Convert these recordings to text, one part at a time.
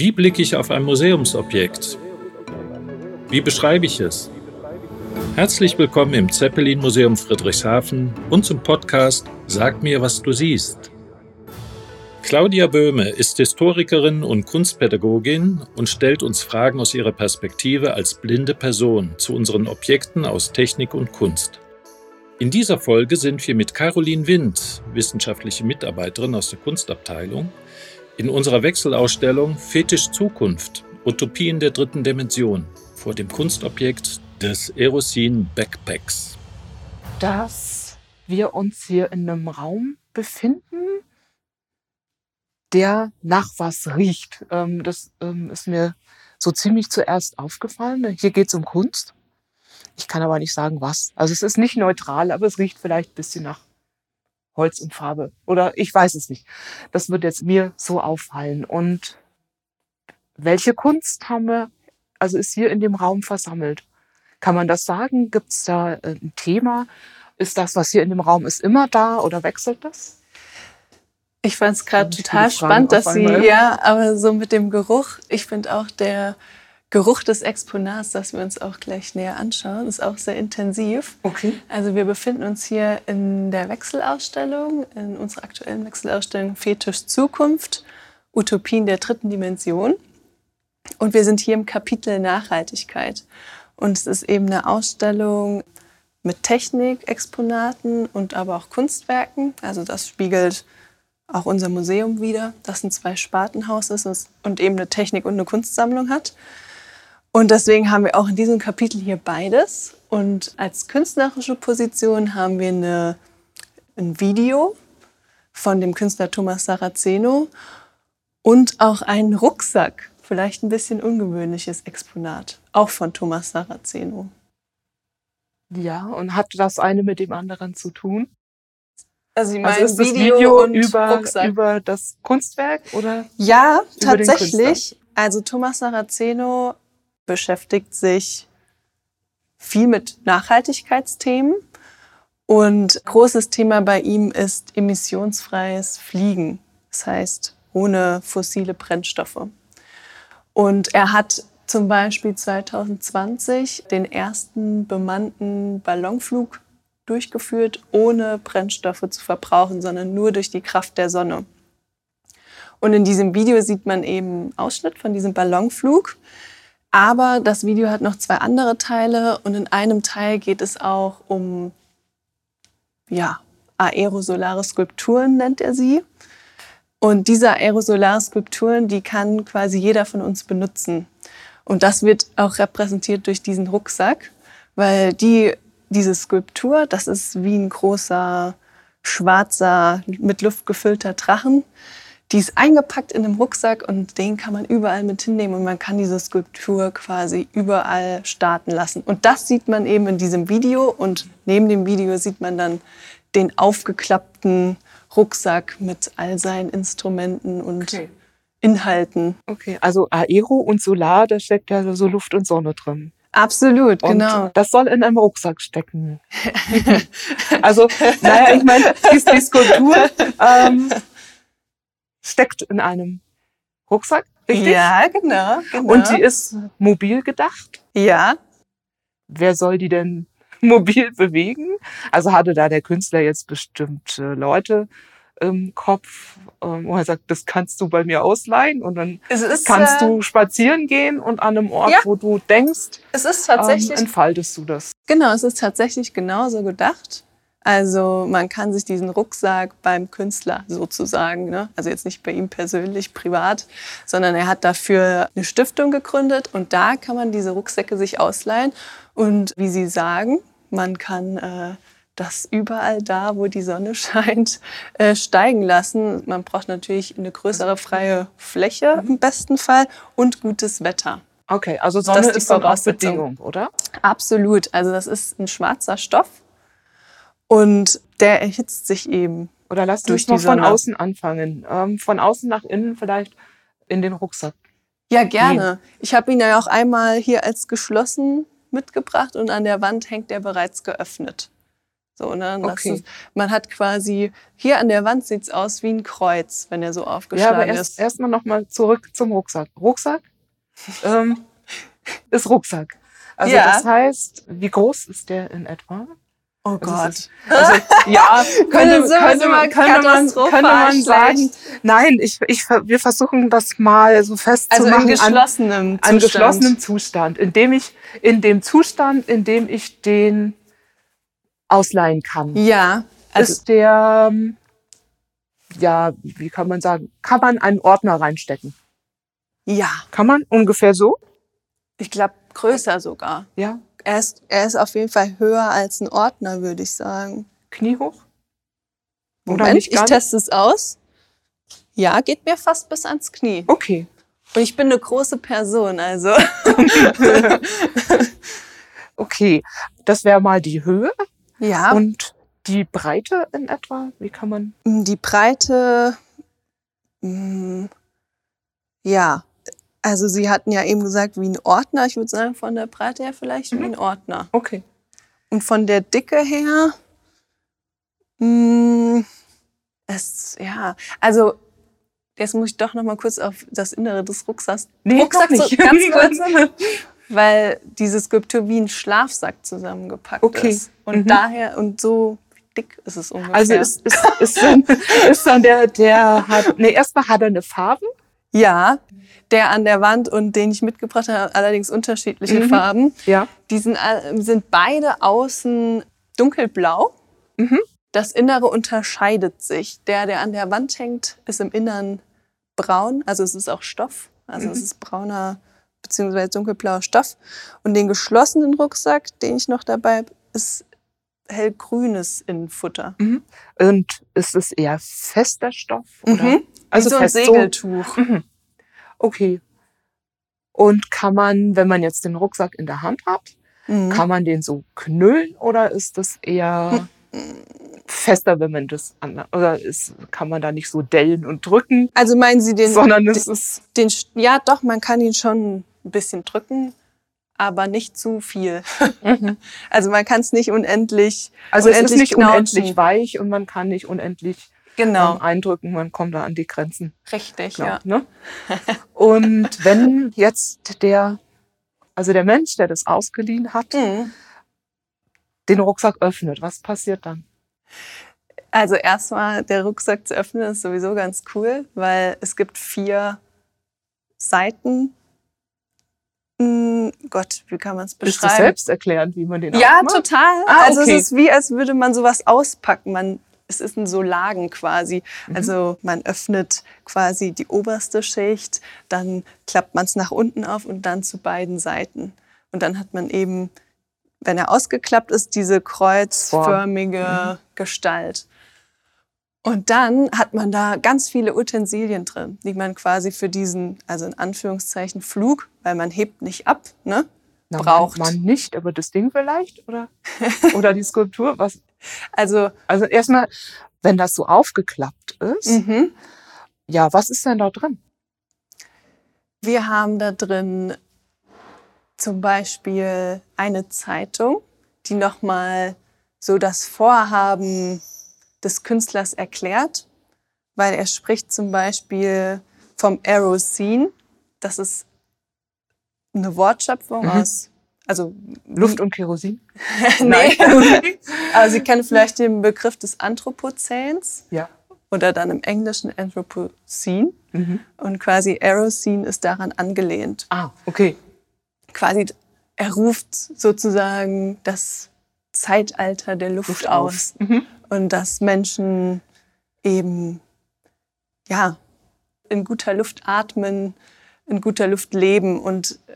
Wie blicke ich auf ein Museumsobjekt? Wie beschreibe ich es? Herzlich willkommen im Zeppelin Museum Friedrichshafen und zum Podcast Sag mir, was du siehst. Claudia Böhme ist Historikerin und Kunstpädagogin und stellt uns Fragen aus ihrer Perspektive als blinde Person zu unseren Objekten aus Technik und Kunst. In dieser Folge sind wir mit Caroline Wind, wissenschaftliche Mitarbeiterin aus der Kunstabteilung, in unserer Wechselausstellung Fetisch Zukunft, Utopien der dritten Dimension vor dem Kunstobjekt des Erosin Backpacks. Dass wir uns hier in einem Raum befinden, der nach was riecht. Ähm, das ähm, ist mir so ziemlich zuerst aufgefallen. Hier geht es um Kunst. Ich kann aber nicht sagen, was. Also es ist nicht neutral, aber es riecht vielleicht ein bisschen nach Holz und Farbe. Oder ich weiß es nicht. Das wird jetzt mir so auffallen. Und welche Kunst haben wir, also ist hier in dem Raum versammelt? Kann man das sagen? Gibt es da äh, ein Thema? Ist das, was hier in dem Raum ist, immer da oder wechselt das? Ich fand es gerade total spannend, dass Sie, ja, aber so mit dem Geruch, ich finde auch der Geruch des Exponats, das wir uns auch gleich näher anschauen, ist auch sehr intensiv. Okay. Also wir befinden uns hier in der Wechselausstellung, in unserer aktuellen Wechselausstellung Fetisch Zukunft, Utopien der dritten Dimension. Und wir sind hier im Kapitel Nachhaltigkeit. Und es ist eben eine Ausstellung mit Technikexponaten und aber auch Kunstwerken. Also das spiegelt auch unser Museum wieder, das ein Zwei-Spartenhaus ist und eben eine Technik- und eine Kunstsammlung hat. Und deswegen haben wir auch in diesem Kapitel hier beides. Und als künstlerische Position haben wir eine, ein Video von dem Künstler Thomas Saraceno und auch einen Rucksack, vielleicht ein bisschen ungewöhnliches Exponat, auch von Thomas Saraceno. Ja, und hat das eine mit dem anderen zu tun? Also, Sie also ist das Video, Video über, über das Kunstwerk oder? Ja, tatsächlich. Also Thomas Saraceno beschäftigt sich viel mit Nachhaltigkeitsthemen. Und großes Thema bei ihm ist emissionsfreies Fliegen. Das heißt, ohne fossile Brennstoffe. Und er hat zum Beispiel 2020 den ersten bemannten Ballonflug durchgeführt, ohne Brennstoffe zu verbrauchen, sondern nur durch die Kraft der Sonne. Und in diesem Video sieht man eben Ausschnitt von diesem Ballonflug. Aber das Video hat noch zwei andere Teile und in einem Teil geht es auch um ja, aerosolare Skulpturen, nennt er sie. Und diese aerosolare Skulpturen, die kann quasi jeder von uns benutzen. Und das wird auch repräsentiert durch diesen Rucksack, weil die, diese Skulptur, das ist wie ein großer, schwarzer, mit Luft gefüllter Drachen. Die ist eingepackt in einem Rucksack und den kann man überall mit hinnehmen und man kann diese Skulptur quasi überall starten lassen. Und das sieht man eben in diesem Video und neben dem Video sieht man dann den aufgeklappten Rucksack mit all seinen Instrumenten und okay. Inhalten. Okay, also Aero und Solar, da steckt ja so Luft und Sonne drin. Absolut, und genau. Das soll in einem Rucksack stecken. also, naja, ich meine, die, die Skulptur ähm, steckt in einem Rucksack, richtig? Ja, genau, genau. Und die ist mobil gedacht? Ja. Wer soll die denn mobil bewegen? Also hatte da der Künstler jetzt bestimmte Leute im Kopf, ähm, wo er sagt, das kannst du bei mir ausleihen und dann ist, kannst äh, du spazieren gehen und an einem Ort, ja, wo du denkst, es ist tatsächlich, ähm, entfaltest du das. Genau, es ist tatsächlich genauso gedacht. Also man kann sich diesen Rucksack beim Künstler sozusagen, ne? also jetzt nicht bei ihm persönlich, privat, sondern er hat dafür eine Stiftung gegründet und da kann man diese Rucksäcke sich ausleihen. Und wie Sie sagen, man kann äh, das überall da, wo die Sonne scheint, äh, steigen lassen. Man braucht natürlich eine größere freie Fläche im besten Fall und gutes Wetter. Okay, also Sonne ist die Vorausbedingung, oder? Absolut. Also das ist ein schwarzer Stoff und der erhitzt sich eben. Oder lass uns mal von außen anfangen. Ähm, von außen nach innen vielleicht in den Rucksack. Ja, gerne. Nee. Ich habe ihn ja auch einmal hier als geschlossen mitgebracht und an der Wand hängt er bereits geöffnet. So, ne? Okay. ist, man hat quasi, hier an der Wand sieht's aus wie ein Kreuz, wenn er so Ja, aufgeschlagen aber erst ist. erstmal nochmal zurück zum Rucksack. Rucksack ähm, ist Rucksack. Also Ja. das heißt, wie groß ist der in etwa? Oh Also Gott. ist- Also, ja, könnte, sowas könnte, man- könnte, man, könnte man sagen, nein, ich, ich, wir versuchen das mal so Also festzumachen in an, geschlossenem an Zustand. geschlossenem Zustand, in dem ich, in dem Zustand, in dem ich den ausleihen kann. Ja, also ist der, ja, wie kann man sagen, kann man einen Ordner reinstecken? ja, Kann man ungefähr so? ich glaube größer sogar. Ja, Er ist, er ist auf jeden Fall höher als ein Ordner, würde ich sagen. Knie hoch? Oder Moment, nicht ich teste es aus. Ja, geht mir fast bis ans Knie. Okay. Und ich bin eine große Person, also. Okay, das wäre mal die Höhe Ja, und die Breite in etwa. Wie kann man? die Breite, mh, ja, also Sie hatten ja eben gesagt, wie ein Ordner. Ich würde sagen, von der Breite her vielleicht wie Mhm. ein Ordner. Okay. Und von der Dicke her, mh, es, ja, also jetzt muss ich doch noch mal kurz auf das Innere des Rucksacks, Nee, Rucksack noch so ganz kurz, weil diese Skulptur wie ein Schlafsack zusammengepackt Okay. ist. Und Mhm. daher, und so dick ist es ungefähr. Also ist, ist, ist, dann, ist dann der, der hat, nee, erstmal hat er eine Farbe. ja, der an der Wand und den ich mitgebracht habe, allerdings unterschiedliche Mhm. Farben. Ja. Die sind, sind beide außen dunkelblau. Mhm. Das Innere unterscheidet sich. Der, der an der Wand hängt, ist im Innern braun, also es ist auch Stoff. Also Mhm. es ist brauner bzw. dunkelblauer Stoff. Und den geschlossenen Rucksack, den ich noch dabei habe, ist hellgrünes Innenfutter. Und ist es eher fester Stoff? Oder? Mhm. Also Wie so ein Segeltuch. Mhm. Okay. Und kann man, wenn man jetzt den Rucksack in der Hand hat, Mhm. kann man den so knüllen oder ist das eher fester, wenn man das an, oder ist, kann man da nicht so dellen und drücken, Also meinen Sie den, sondern es ist den, ja doch, man kann ihn schon ein bisschen drücken, aber nicht zu viel. Also man kann es nicht unendlich, also es ist unendlich nicht knautschen. unendlich weich und man kann nicht unendlich Genau, ähm, eindrücken, man kommt da an die Grenzen. richtig, Klar, ja. ne? Und wenn jetzt der, also der Mensch, der das ausgeliehen hat, Mhm. den Rucksack öffnet, was passiert dann? Also erstmal der Rucksack zu öffnen ist sowieso ganz cool, weil es gibt vier Seiten. Hm, Gott, wie kann man es Ist das beschreiben? selbsterklärend, wie man den Ja, aufmacht? total. Ah, Also okay. es ist wie, als würde man sowas auspacken. Man, es ist in so Lagen quasi. Mhm. Also man öffnet quasi die oberste Schicht, dann klappt man es nach unten auf und dann zu beiden Seiten. Und dann hat man eben, wenn er ausgeklappt ist, diese kreuzförmige Gestalt. Und dann hat man da ganz viele Utensilien drin, die man quasi für diesen, also in Anführungszeichen Flug, weil man hebt nicht ab, ne? Na, braucht. Man, man nicht, aber das Ding vielleicht oder oder die Skulptur. Was? Also Also erstmal, wenn das so aufgeklappt ist, mhm. ja, was ist denn da drin? Wir haben da drin zum Beispiel eine Zeitung, die nochmal so das Vorhaben des Künstlers erklärt, weil er spricht zum Beispiel vom Aeroscene. Das ist eine Wortschöpfung Mhm. aus, also Luft und Kerosin? nee. Aber Sie kennen vielleicht den Begriff des Anthropozäns Ja. oder dann im Englischen Anthropocene. Mhm. Und quasi Aeroscene ist daran angelehnt. Ah, okay. Quasi, er ruft sozusagen das Zeitalter der Luft, Luft aus. Mhm. Und dass Menschen eben, ja, in guter Luft atmen, in guter Luft leben und äh,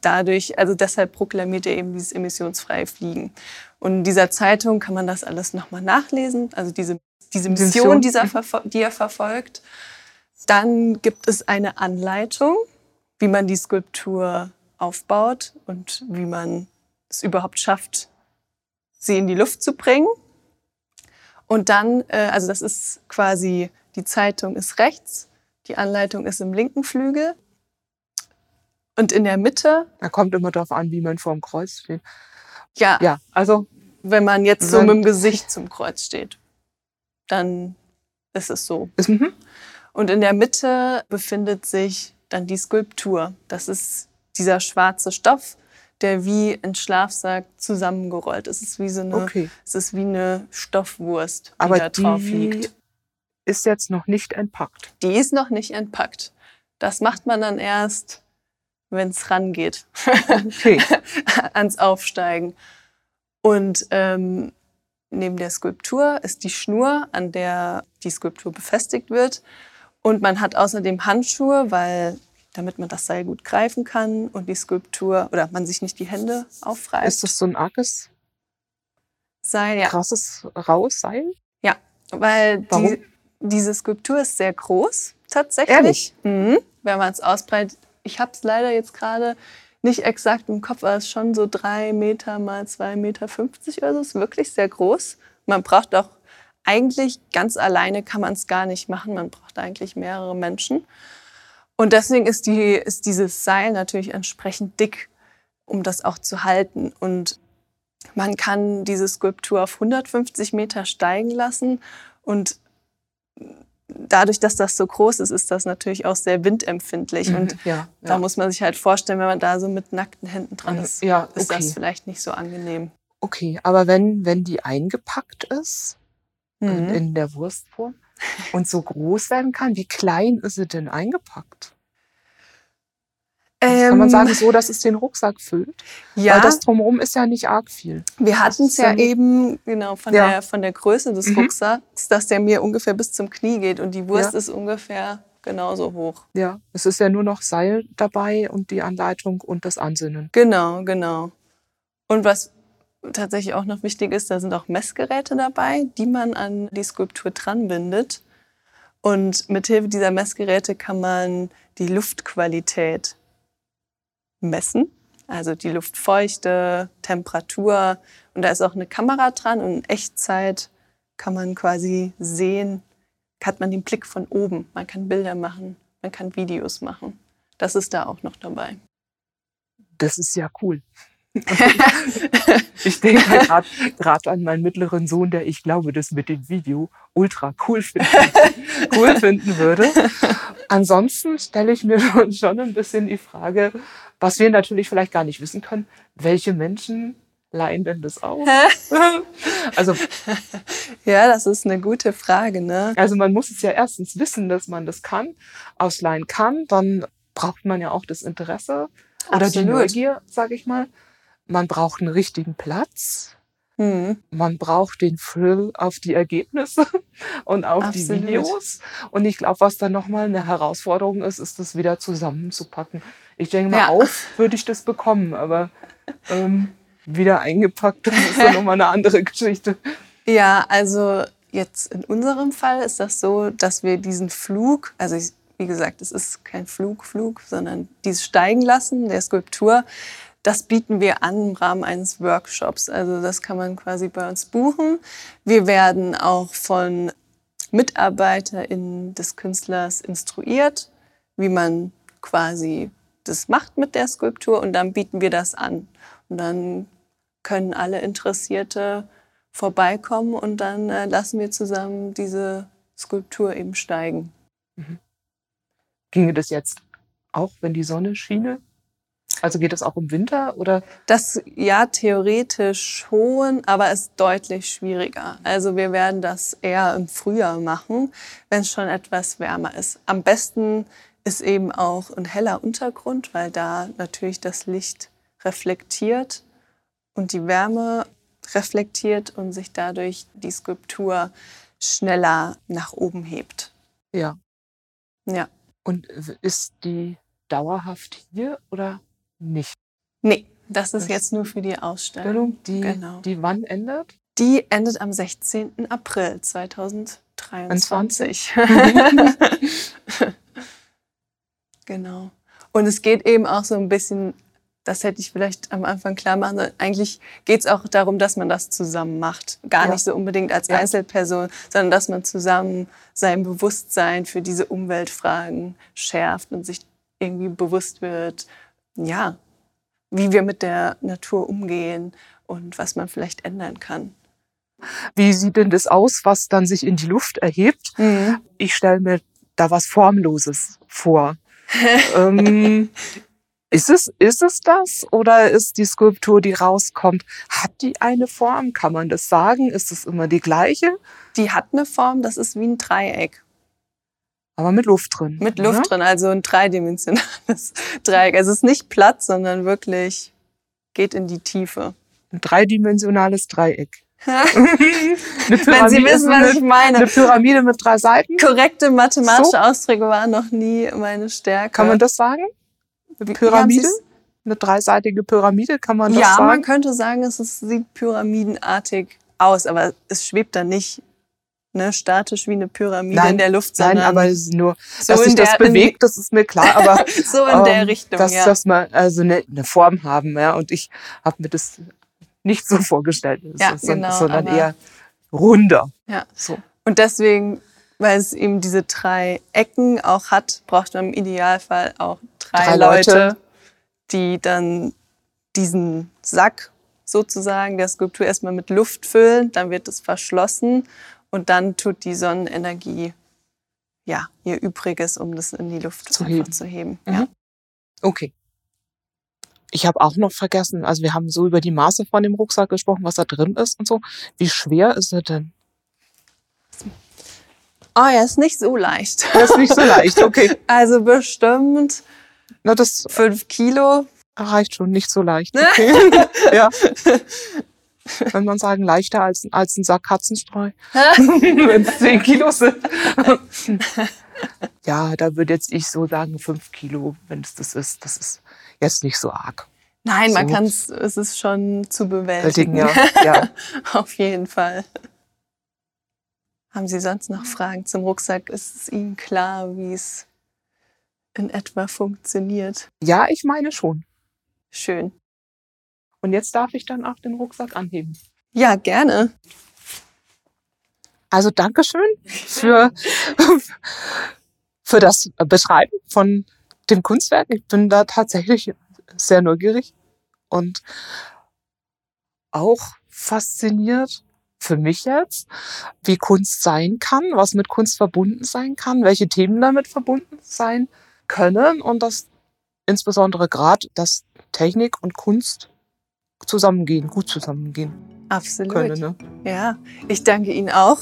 dadurch, also deshalb proklamiert er eben dieses emissionsfreie Fliegen. Und in dieser Zeitung kann man das alles nochmal nachlesen, also diese, diese Mission. Mission, die er, verfol- die er verfolgt. Dann gibt es eine Anleitung, wie man die Skulptur aufbaut und wie man es überhaupt schafft, sie in die Luft zu bringen. Und dann, äh, also das ist quasi, die Zeitung ist rechts, die Anleitung ist im linken Flügel. Und in der Mitte, Da kommt immer darauf an, wie man vor dem Kreuz steht. ja, Ja, also wenn man jetzt so mit dem Gesicht zum Kreuz steht, dann ist es so. Mhm. Und in der Mitte befindet sich dann die Skulptur. Das ist dieser schwarze Stoff, der wie in Schlafsack zusammengerollt ist. Es ist wie so eine, Okay. es ist wie eine Stoffwurst, die Aber da drauf die liegt. ist jetzt noch nicht entpackt. Die ist noch nicht entpackt. Das macht man dann erst, wenn es rangeht Okay. ans Aufsteigen. Und ähm, neben der Skulptur ist die Schnur, an der die Skulptur befestigt wird. Und man hat außerdem Handschuhe, weil damit man das Seil gut greifen kann und die Skulptur oder man sich nicht die Hände aufreißt. Ist das so ein arges, Seil, ja. krasses, raues Seil? Weil Warum? die, diese Skulptur ist sehr groß, tatsächlich. Ehrlich? Mhm. Wenn man es ausbreitet. Ich habe es leider jetzt gerade nicht exakt im Kopf, aber es ist schon so drei Meter mal zwei Meter fünfzig oder so. Ist wirklich sehr groß. Man braucht auch eigentlich ganz alleine kann man es gar nicht machen. Man braucht eigentlich mehrere Menschen. Und deswegen ist, die, ist dieses Seil natürlich entsprechend dick, um das auch zu halten. Und man kann diese Skulptur auf 150 Meter steigen lassen und dadurch, dass das so groß ist, ist das natürlich auch sehr windempfindlich. Und ja, da muss man sich halt vorstellen, wenn man da so mit nackten Händen dran ist, ja, ist okay. das vielleicht nicht so angenehm. Okay, aber wenn, wenn die eingepackt ist, Mhm. in der Wurstform, und so groß werden kann, wie klein ist sie denn eingepackt? Kann man Ähm, sagen, so, dass es den Rucksack füllt? ja, Weil das drumherum ist ja nicht arg viel. wir hatten es ja eben genau von, Ja. der, von der Größe des Mhm. Rucksacks, dass der mir ungefähr bis zum Knie geht und die Wurst Ja. ist ungefähr genauso hoch. Ja, es ist ja nur noch Seil dabei und die Anleitung und das Ansinnen. Genau, genau. Und was tatsächlich auch noch wichtig ist, da sind auch Messgeräte dabei, die man an die Skulptur dran bindet. Und mithilfe dieser Messgeräte kann man die Luftqualität messen, also die Luftfeuchte, Temperatur. Und da ist auch eine Kamera dran und in Echtzeit kann man quasi sehen, hat man den Blick von oben. Man kann Bilder machen, man kann Videos machen. Das ist da auch noch dabei. Das ist ja cool. Ich denke halt gerade an meinen mittleren Sohn, der ich glaube, das mit dem Video ultra cool finden, cool finden würde. Ansonsten stelle ich mir schon, ein bisschen die Frage, was wir natürlich vielleicht gar nicht wissen können, welche Menschen leihen denn das aus? Also, Ja, das ist eine gute Frage, ne? also man muss es ja erstens wissen, dass man das kann, ausleihen kann, dann braucht man ja auch das Interesse oder die Absolut. Neugier, sage ich mal. Man braucht einen richtigen Platz. Hm. man braucht den Thrill auf die Ergebnisse und auf Absolut. die Videos. Und ich glaube, was dann nochmal eine Herausforderung ist, ist das wieder zusammenzupacken. Ich denke mal, Ja. auf würde ich das bekommen, aber ähm, wieder eingepackt, das ist dann nochmal eine andere Geschichte. Ja, also jetzt in unserem Fall ist das so, dass wir diesen Flug, also ich, wie gesagt, es ist kein Flug, Flug, sondern dieses Steigen lassen der Skulptur, das bieten wir an im Rahmen eines Workshops. Also das kann man quasi bei uns buchen. Wir werden auch von MitarbeiterInnen des Künstlers instruiert, wie man quasi das macht mit der Skulptur und dann bieten wir das an. Und dann können alle Interessierte vorbeikommen und dann äh, lassen wir zusammen diese Skulptur eben steigen. Ginge das jetzt auch, wenn die Sonne schiene? Also geht das auch im Winter oder? Das ja theoretisch schon, aber ist deutlich schwieriger. Also wir werden das eher im Frühjahr machen, wenn es schon etwas wärmer ist. Am besten ist eben auch ein heller Untergrund, weil da natürlich das Licht reflektiert und die Wärme reflektiert und sich dadurch die Skulptur schneller nach oben hebt. Ja. Ja. Und ist die dauerhaft hier oder nicht? Nee, das ist Das- jetzt nur für die Ausstellung. Die, Genau. die wann ändert? Die endet am 16. April 2023. genau. Und es geht eben auch so ein bisschen, das hätte ich vielleicht am Anfang klar machen sollen, eigentlich geht es auch darum, dass man das zusammen macht. Gar Ja. nicht so unbedingt als Ja. Einzelperson, sondern dass man zusammen sein Bewusstsein für diese Umweltfragen schärft und sich irgendwie bewusst wird, ja, wie wir mit der Natur umgehen und was man vielleicht ändern kann. Wie sieht denn das aus, was dann sich in die Luft erhebt? Mhm. Ich stelle mir da was Formloses vor. ähm, ist es, ist es das oder ist die Skulptur, die rauskommt, hat die eine Form? Kann man das sagen? Ist es immer die gleiche? Die hat eine Form, das ist wie ein Dreieck. Aber mit Luft drin. Mit Luft oder? drin, also ein dreidimensionales Dreieck. Also es ist nicht platt, sondern wirklich geht in die Tiefe. Ein dreidimensionales Dreieck. Wenn Sie wissen, was ich meine. Eine Pyramide mit drei Seiten. Korrekte mathematische so. Ausdrücke waren noch nie meine Stärke. Kann man das sagen? Eine Pyramide? Eine dreiseitige Pyramide, kann man das ja, sagen? Ja, man könnte sagen, es sieht pyramidenartig aus, aber es schwebt da nicht ne, statisch wie eine Pyramide nein, in der Luft, sondern nein, aber es ist nur, so dass sich das bewegt, das ist mir klar, aber so in der ähm, Richtung, dass, ja. dass man also eine, eine Form haben, ja, und ich habe mir das nicht so vorgestellt, ja, genau, sondern eher runder. Ja. So. Und deswegen, weil es eben diese drei Ecken auch hat, braucht man im Idealfall auch drei, drei Leute, Leute, die dann diesen Sack sozusagen der Skulptur erstmal mit Luft füllen, dann wird es verschlossen und dann tut die Sonnenenergie ja ihr Übriges, um das in die Luft zu heben. Zu heben. Mhm. Ja. Okay. Ich habe auch noch vergessen, also wir haben so über die Maße von dem Rucksack gesprochen, was da drin ist und so. Wie schwer ist er denn? Oh, er ist nicht so leicht. Er ist nicht so leicht, okay. Also bestimmt Na, das fünf Kilo. Reicht schon, nicht so leicht. Okay. ja. Wenn man sagen, leichter als, als ein Sack Katzenstreu. Wenn es zehn Kilo sind. ja, da würde jetzt ich so sagen, fünf Kilo, wenn es das ist. Das ist jetzt nicht so arg. Nein, so. man kann es, es ist schon zu bewältigen. Ja. ja. Auf jeden Fall. Haben Sie sonst noch Fragen zum Rucksack? Ist es Ihnen klar, wie es in etwa funktioniert? Ja, ich meine schon. Schön. Und jetzt darf ich dann auch den Rucksack anheben. Ja, gerne. Also Dankeschön für, für das Beschreiben von dem Kunstwerk. Ich bin da tatsächlich sehr neugierig und auch fasziniert für mich jetzt, wie Kunst sein kann, was mit Kunst verbunden sein kann, welche Themen damit verbunden sein können und dass insbesondere gerade, dass Technik und Kunst zusammengehen, gut zusammengehen. Absolut. Können, ne? Ja, ich danke Ihnen auch.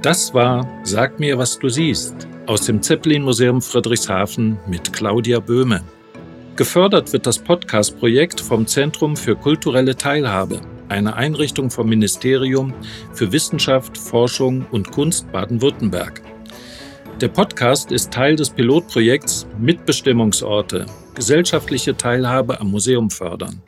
Das war Sag mir, was du siehst aus dem Zeppelin-Museum Friedrichshafen mit Claudia Böhme. Gefördert wird das Podcast-Projekt vom Zentrum für kulturelle Teilhabe, eine Einrichtung vom Ministerium für Wissenschaft, Forschung und Kunst Baden-Württemberg. Der Podcast ist Teil des Pilotprojekts Mitbestimmungsorte, gesellschaftliche Teilhabe am Museum fördern.